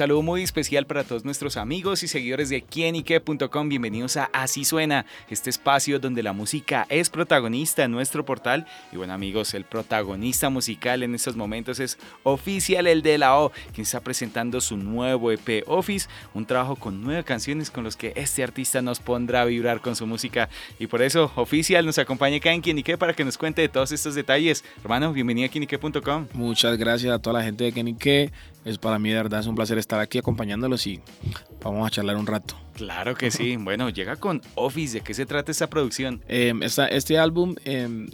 Saludo muy especial para todos nuestros amigos y seguidores de quienique.com. Bienvenidos a Así Suena, este espacio donde la música es protagonista en nuestro portal. Y bueno, amigos, el protagonista musical en estos momentos es Oficial el de la O, quien está presentando su nuevo EP Office, un trabajo con nueve canciones con los que este artista nos pondrá a vibrar con su música. Y por eso, Oficial nos acompaña acá en Quienique para que nos cuente de todos estos detalles. Hermano, bienvenido a quienique.com. Muchas gracias a toda la gente de Quienique. Es para mí de verdad es un placer estar aquí acompañándolos y vamos a charlar un rato. Claro que sí. Bueno, llega con Office. ¿De qué se trata esta producción? Em, este álbum em,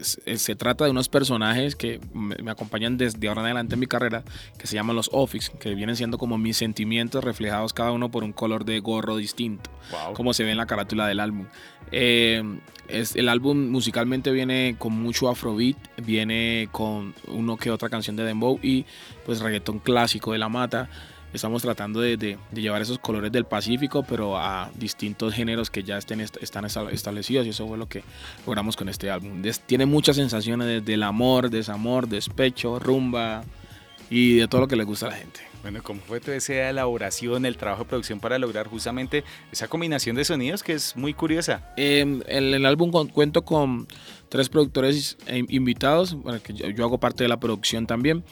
se, trata de unos personajes que me, acompañan desde ahora en adelante en mi carrera, que se llaman los Office, que vienen siendo como mis sentimientos reflejados cada uno por un color de gorro distinto, como se ve en la carátula del álbum. Em, es, el álbum musicalmente viene con mucho afrobeat, viene con uno que otra canción de dembow y pues reggaetón clásico de la mata. Estamos tratando de, llevar esos colores del Pacífico, pero a distintos géneros que ya estén, están establecidos y eso fue lo que logramos con este álbum. tiene muchas sensaciones del amor, desamor, despecho, rumba y de todo lo que le gusta a la gente. Bueno, ¿cómo fue toda esa elaboración, el trabajo de producción para lograr justamente esa combinación de sonidos que es muy curiosa? en em, el, álbum cuento con tres productores eh, invitados, bueno, que yo, hago parte de la producción también.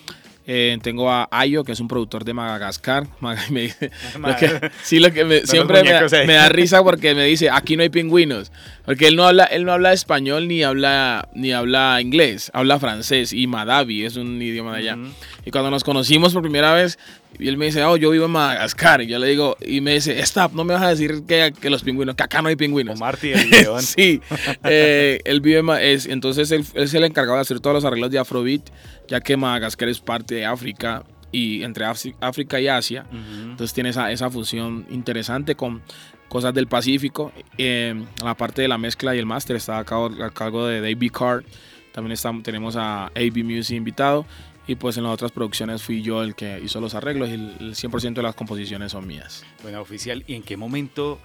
Eh, tengo a Ayo, que es un productor de Madagascar. sí, lo que siempre me, da risa porque me dice, aquí no hay pingüinos. Porque él no habla, él no habla español ni habla, ni habla inglés, habla francés y Madavi es un idioma de allá. Y cuando nos conocimos por primera vez, y él me dice, oh, yo vivo en Madagascar. Y yo le digo, y me dice, stop, no me vas a decir que, que los pingüinos, que acá no hay pingüinos. O Marty, el león. sí, eh, él vive, es, entonces él, es el encargado de hacer todos los arreglos de Afrobeat, ya que Madagascar es parte de África y entre África y Asia. Entonces tiene esa, esa función interesante con cosas del Pacífico. Eh, la parte de la mezcla y el máster está a cargo, a cargo de David Card. También tenemos a AB Music invitado. Y pues en las otras producciones fui yo el que hizo los arreglos y el 100% de las composiciones son mías. Bueno, oficial, ¿y en qué momento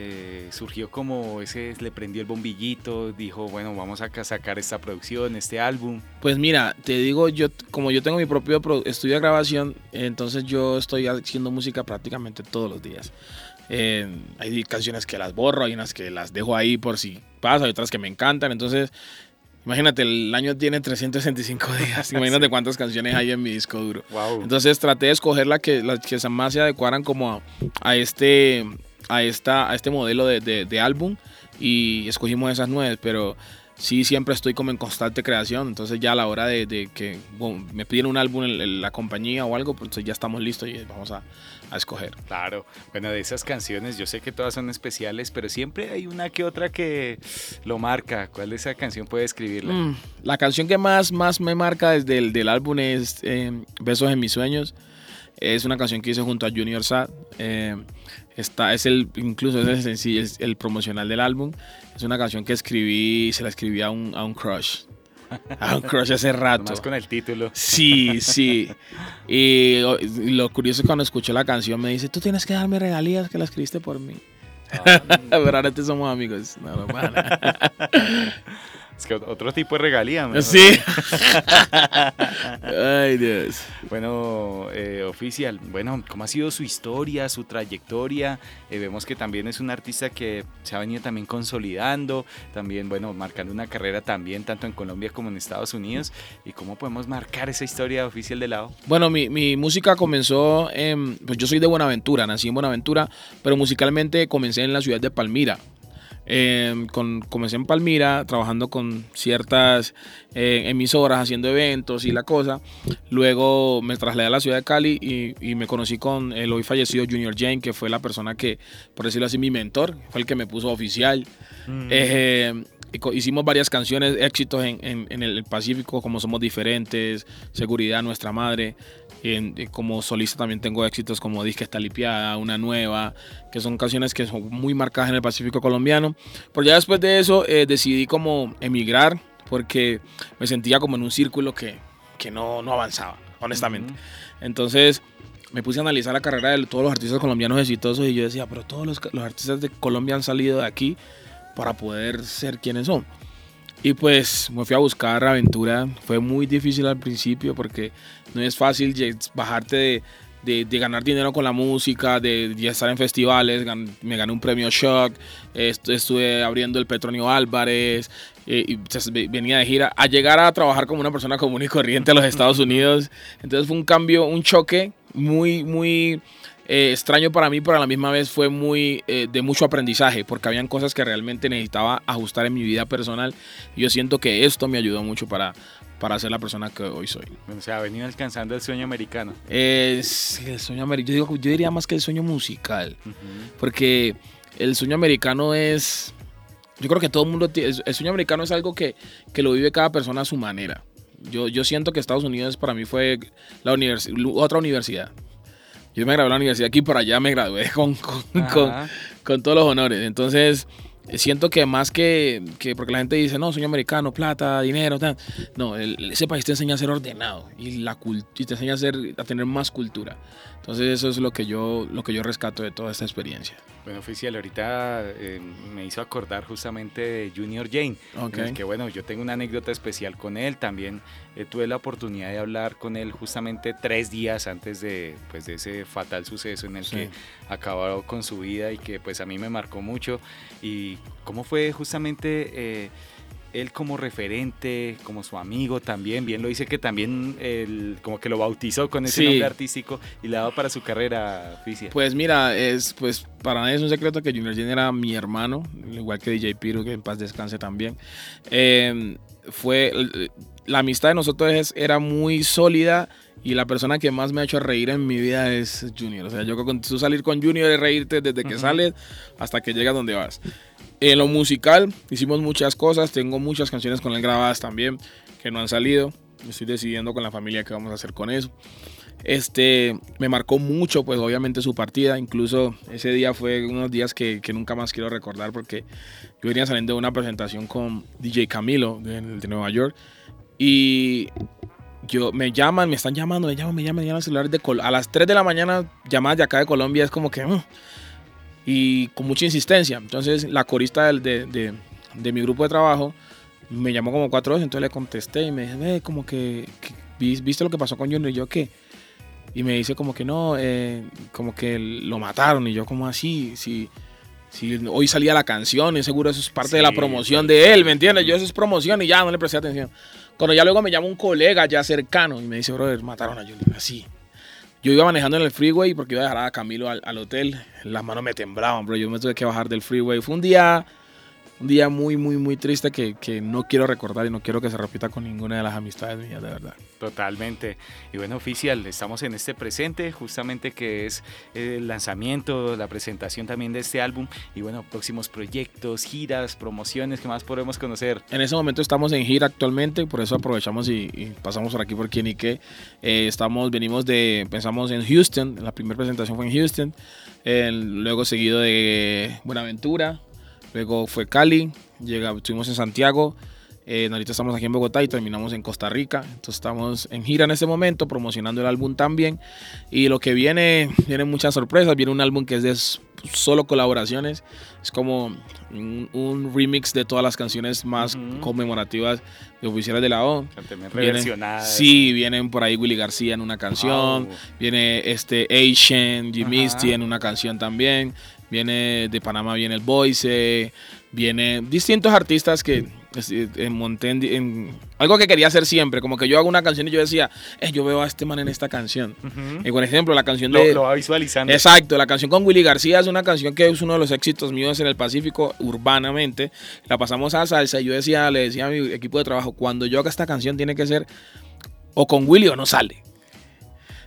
eh, surgió como ese, le prendió el bombillito, dijo, bueno, vamos a sacar esta producción, este álbum? Pues mira, te digo, yo como yo tengo mi propio estudio de grabación, entonces yo estoy haciendo música prácticamente todos los días. Eh, hay canciones que las borro, hay unas que las dejo ahí por si pasa, hay otras que me encantan, entonces Imagínate, el año tiene 365 días. Imagínate cuántas canciones hay en mi disco duro. Entonces traté de escoger las que, las que más se adecuaran como a, este, a, esta, a este modelo de, de, álbum y escogimos esas nueve, pero sí siempre estoy como en constante creación, entonces ya a la hora de, que me piden un álbum en, la compañía o algo, pues ya estamos listos y vamos a, a escoger. Claro, bueno, de esas canciones yo sé que todas son especiales, pero siempre hay una que otra que lo marca. ¿Cuál de esa canción puede escribirla? Mm, la canción que más, más me marca desde el del álbum es eh, Besos en mis sueños. Es una canción que hice junto a Junior Sad. Eh, está, es el, incluso es el sencillo, es el promocional del álbum. Es una canción que escribí, se la escribí a un, a un crush. A un crush hace rato. Más con el título. Sí, sí. Y, lo curioso es cuando escuché la canción me dice, tú tienes que darme regalías que la escribiste por mí. Ah. Pero ahora te somos amigos. No, no, Es que otro tipo de regalía. Sí. Ay, Dios. Bueno, eh, oficial, bueno, ¿cómo ha sido su historia, su trayectoria? Eh, vemos que también es un artista que se ha venido también consolidando, también, bueno, marcando una carrera también, tanto en Colombia como en Estados Unidos. ¿Y cómo podemos marcar esa historia oficial de lado? Bueno, mi, mi música comenzó, en, pues yo soy de Buenaventura, nací en Buenaventura, pero musicalmente comencé en la ciudad de Palmira. Em, con, comencé en Palmira trabajando con ciertas eh, emisoras, haciendo eventos y la cosa. Luego me trasladé a la ciudad de Cali y, me conocí con el hoy fallecido Junior Jane, que fue la persona que, por decirlo así, mi mentor, fue el que me puso oficial. Mm. Eh, hicimos varias canciones, éxitos en, en, el Pacífico, como Somos Diferentes, Seguridad, Nuestra Madre. Y como solista también tengo éxitos como Disque está lipiada, Una Nueva, que son canciones que son muy marcadas en el Pacífico colombiano. Pero ya después de eso eh, decidí como emigrar porque me sentía como en un círculo que, que no, no avanzaba. honestamente. Entonces me puse a analizar la carrera de todos los artistas colombianos exitosos y yo decía, pero todos los, los artistas de Colombia han salido de aquí para poder ser quienes son. Y pues me fui a buscar aventura. Fue muy difícil al principio porque no es fácil bajarte de, de, ganar dinero con la música, de, de estar en festivales. me gané un premio Shock, estuve abriendo el Petronio Álvarez, eh, y venía de gira, a llegar a trabajar como una persona común y corriente a los Estados Unidos. Entonces fue un cambio, un choque muy, muy eh, extraño para mí, pero a la misma vez fue muy eh, de mucho aprendizaje, porque habían cosas que realmente necesitaba ajustar en mi vida personal. Y yo siento que esto me ayudó mucho para, para ser la persona que hoy soy. O sea, venido alcanzando el sueño americano. Es el sueño americano. Yo, yo, diría más que el sueño musical, porque el sueño americano es... Yo creo que todo el mundo... El sueño americano es algo que, que lo vive cada persona a su manera. Yo, yo siento que Estados Unidos para mí fue la otra universidad. Yo me gradué en la universidad aquí, por allá me gradué con, con, con, todos los honores. Entonces, siento que más que, que, porque la gente dice, no, sueño americano, plata, dinero, tal. No, ese país te enseña a ser ordenado y, la y te enseña a, ser, a tener más cultura. Entonces eso es lo que yo, lo que yo rescato de toda esta experiencia. Bueno, oficial, ahorita eh, me hizo acordar justamente de Junior Jane, okay. que bueno, yo tengo una anécdota especial con él, también eh, tuve la oportunidad de hablar con él justamente tres días antes de, pues, de ese fatal suceso en el que acabó con su vida y que pues a mí me marcó mucho. ¿Y cómo fue justamente... Eh, él como referente, como su amigo también, bien lo dice que también él, como que lo bautizó con ese nombre artístico y le daba para su carrera oficial. Pues mira, es pues para nadie es un secreto que Junior Jane era mi hermano, igual que DJ Piro, que en paz descanse también. Em, fue la amistad de nosotros era muy sólida y la persona que más me ha hecho reír en mi vida es Junior. O sea, yo con tú salir con Junior es reírte desde que sales hasta que llegas donde vas. En lo musical hicimos muchas cosas, tengo muchas canciones con él grabadas también que no han salido. Estoy decidiendo con la familia qué vamos a hacer con eso. Este, me marcó mucho, pues obviamente su partida. Incluso ese día fue unos días que, que nunca más quiero recordar porque yo venía saliendo de una presentación con DJ Camilo de, de Nueva York y yo me llaman, me están llamando, me llaman, me llaman, me llaman al celular de a las 3 de la mañana llamadas de acá de Colombia es como que mm, y con mucha insistencia. Entonces la corista de, de, de, mi grupo de trabajo me llamó como cuatro veces, entonces le contesté y me dice, ve, como que, ¿viste lo que pasó con Junior? Y yo, ¿qué? Y me dice como que no, eh, como que lo mataron y yo como así, si, si hoy salía la canción y seguro eso es parte de la promoción de él, ¿me entiendes? Yo eso es promoción y ya no le presté atención. Cuando ya luego me llama un colega ya cercano y me dice, brother, mataron a Junior, así. Yo iba manejando en el freeway porque iba a dejar a Camilo al, al, hotel. Las manos me temblaban, bro. Yo me tuve que bajar del freeway. Fue un día un día muy, muy, muy triste que, que, no quiero recordar y no quiero que se repita con ninguna de las amistades mías, de verdad. Totalmente. Y bueno, oficial, estamos en este presente, justamente que es el lanzamiento, la presentación también de este álbum y bueno, próximos proyectos, giras, promociones, ¿qué más podemos conocer? En ese momento estamos en gira actualmente, por eso aprovechamos y, pasamos por aquí por quien y qué. Eh, estamos, venimos de, pensamos en Houston, la primera presentación fue en Houston, luego seguido de Buenaventura, Luego fue Cali, llega, estuvimos en Santiago, eh, ahorita estamos aquí en Bogotá y terminamos en Costa Rica. Entonces estamos en gira en este momento, promocionando el álbum también. Y lo que viene, vienen muchas sorpresas. Viene un álbum que es de solo colaboraciones. Es como un, remix de todas las canciones más conmemorativas de oficiales de la O. Vienen, sí, vienen por ahí Willy García en una canción. Viene este Asian, Jimmy en una canción también. Viene de Panamá, viene el Boise, viene distintos artistas que eh, en monté en, algo que quería hacer siempre, como que yo hago una canción y yo decía, eh, yo veo a este man en esta canción. Y por ejemplo, la canción de... Lo, va visualizando. Exacto, la canción con Willy García es una canción que es uno de los éxitos míos en el Pacífico urbanamente. La pasamos a salsa y yo decía, le decía a mi equipo de trabajo, cuando yo haga esta canción tiene que ser o con Willy o no sale.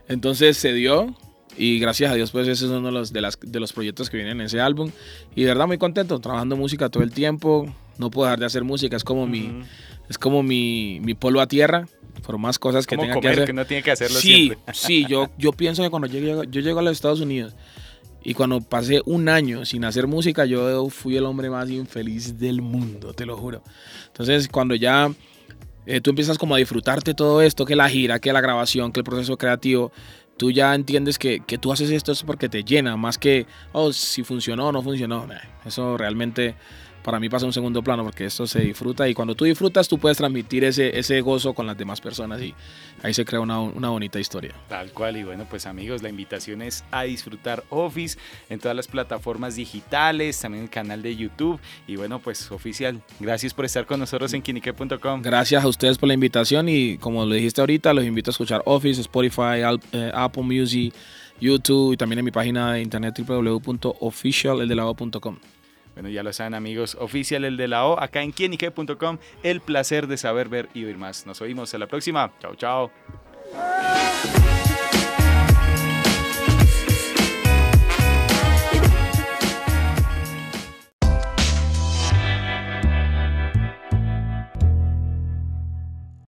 Entonces se dio, y gracias a Dios, pues ese es uno de los, de, las, de los proyectos que vienen en ese álbum. Y de verdad muy contento, trabajando música todo el tiempo. No puedo dejar de hacer música, es como mi, es como mi, mi polo a tierra. Por más cosas que tenga que hacer. que no tiene que hacerlo sí, siempre. Sí, yo, yo pienso que cuando llegué, yo llego a los Estados Unidos y cuando pasé un año sin hacer música, yo fui el hombre más infeliz del mundo, te lo juro. Entonces, cuando ya eh, tú empiezas como a disfrutarte todo esto, que la gira, que la grabación, que el proceso creativo, tú ya entiendes que, que tú haces esto es porque te llena, más que, oh, si funcionó o no funcionó. Eso realmente para mí pasa un segundo plano porque esto se disfruta y cuando tú disfrutas tú puedes transmitir ese, ese gozo con las demás personas y ahí se crea una, una, bonita historia. Tal cual y bueno pues amigos la invitación es a disfrutar Office en todas las plataformas digitales, también el canal de YouTube y bueno pues oficial, gracias por estar con nosotros en quinique.com. Gracias a ustedes por la invitación y como lo dijiste ahorita los invito a escuchar Office, Spotify, eh, Apple Music, YouTube y también en mi página de internet www.officialeldelado.com. Bueno, ya lo saben amigos, oficial el de la O, acá en quienique.com, el placer de saber, ver y oír más. Nos oímos en la próxima. Chao, chao.